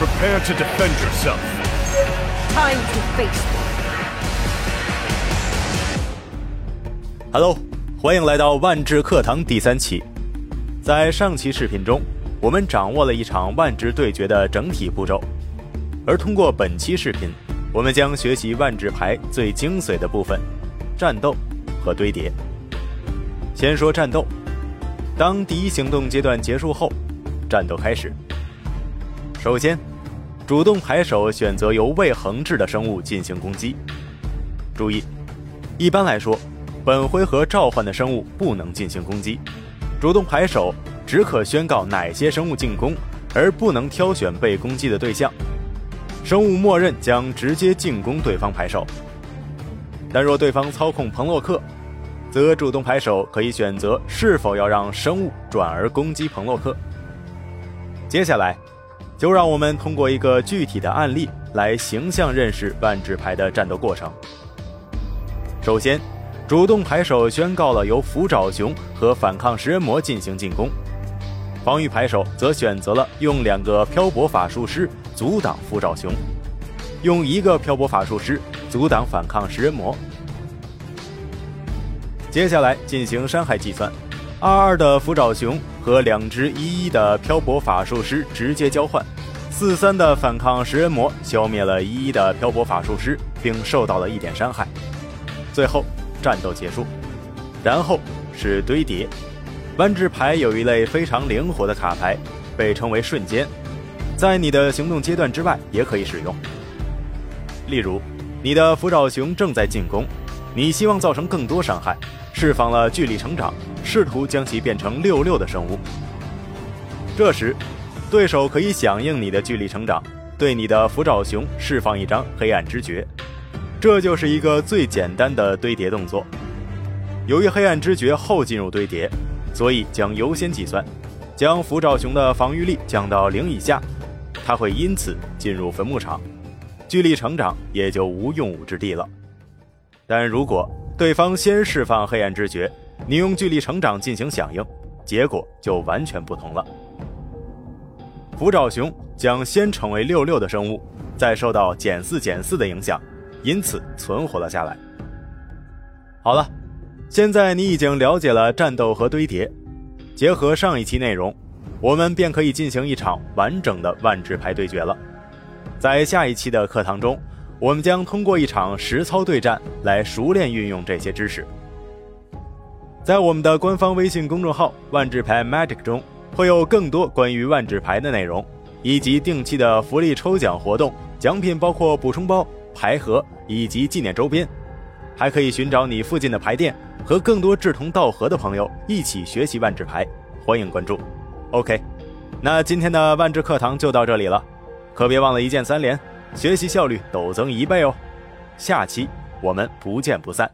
Prepare to defend yourself. Time to face. Hello，欢迎来到万智课堂第三期。在上期视频中，我们掌握了一场万智对决的整体步骤，而通过本期视频，我们将学习万智牌最精髓的部分——战斗和堆叠。先说战斗，当第一行动阶段结束后，战斗开始。首先，主动牌手选择由未恒制的生物进行攻击。注意，一般来说。本回合召唤的生物不能进行攻击，主动牌手只可宣告哪些生物进攻，而不能挑选被攻击的对象。生物默认将直接进攻对方牌手，但若对方操控彭洛克，则主动牌手可以选择是否要让生物转而攻击彭洛克。接下来，就让我们通过一个具体的案例来形象认识万智牌的战斗过程。首先。主动牌手宣告了由符爪熊和反抗食人魔进行进攻，防御牌手则选择了用两个漂泊法术师阻挡符爪熊，用一个漂泊法术师阻挡反抗食人魔。接下来进行伤害计算，二二的符爪熊和两只一一的漂泊法术师直接交换，四三的反抗食人魔消灭了一一的漂泊法术师，并受到了一点伤害。最后。战斗结束，然后是堆叠。弯智牌有一类非常灵活的卡牌，被称为瞬间，在你的行动阶段之外也可以使用。例如，你的符爪熊正在进攻，你希望造成更多伤害，释放了巨力成长，试图将其变成六六的生物。这时，对手可以响应你的巨力成长，对你的符爪熊释放一张黑暗之诀。这就是一个最简单的堆叠动作。由于黑暗之诀后进入堆叠，所以将优先计算，将符爪熊的防御力降到零以下，它会因此进入坟墓场，巨力成长也就无用武之地了。但如果对方先释放黑暗之诀，你用巨力成长进行响应，结果就完全不同了。符爪熊将先成为六六的生物，再受到减四减四的影响。因此存活了下来。好了，现在你已经了解了战斗和堆叠，结合上一期内容，我们便可以进行一场完整的万智牌对决了。在下一期的课堂中，我们将通过一场实操对战来熟练运用这些知识。在我们的官方微信公众号“万智牌 Magic” 中，会有更多关于万智牌的内容，以及定期的福利抽奖活动，奖品包括补充包。牌盒以及纪念周边，还可以寻找你附近的牌店，和更多志同道合的朋友一起学习万智牌。欢迎关注。OK，那今天的万智课堂就到这里了，可别忘了一键三连，学习效率陡增一倍哦。下期我们不见不散。